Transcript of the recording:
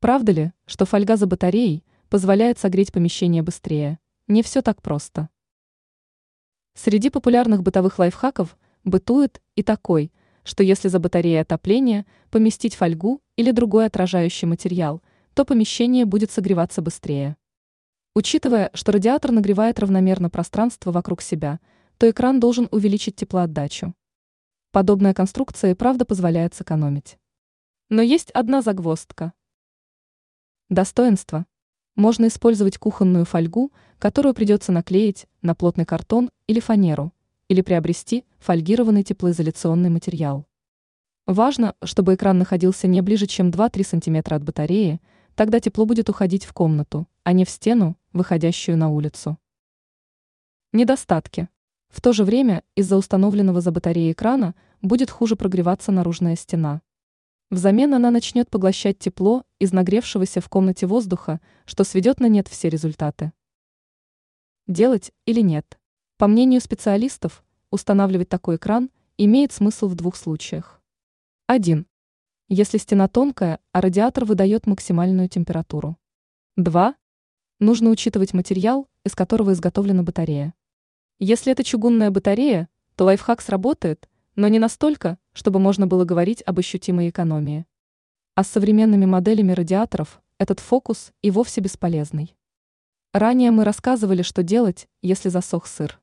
Правда ли, что фольга за батареей позволяет согреть помещение быстрее? Не все так просто. Среди популярных бытовых лайфхаков бытует и такой, что если за батареей отопления поместить фольгу или другой отражающий материал, то помещение будет согреваться быстрее. Учитывая, что радиатор нагревает равномерно пространство вокруг себя, то экран должен увеличить теплоотдачу. Подобная конструкция и правда позволяет сэкономить. Но есть одна загвоздка. Достоинство. Можно использовать кухонную фольгу, которую придется наклеить на плотный картон или фанеру, или приобрести фольгированный теплоизоляционный материал. Важно, чтобы экран находился не ближе, чем 2-3 см от батареи, тогда тепло будет уходить в комнату, а не в стену, выходящую на улицу. Недостатки. В то же время из-за установленного за батареей экрана будет хуже прогреваться наружная стена. Взамен она начнет поглощать тепло из нагревшегося в комнате воздуха, что сведет на нет все результаты. Делать или нет? По мнению специалистов, устанавливать такой экран имеет смысл в двух случаях. 1. Если стена тонкая, а радиатор выдает максимальную температуру. 2. Нужно учитывать материал, из которого изготовлена батарея. Если это чугунная батарея, то лайфхак сработает, но не настолько, чтобы можно было говорить об ощутимой экономии. А с современными моделями радиаторов этот фокус и вовсе бесполезный. Ранее мы рассказывали, что делать, если засох сыр.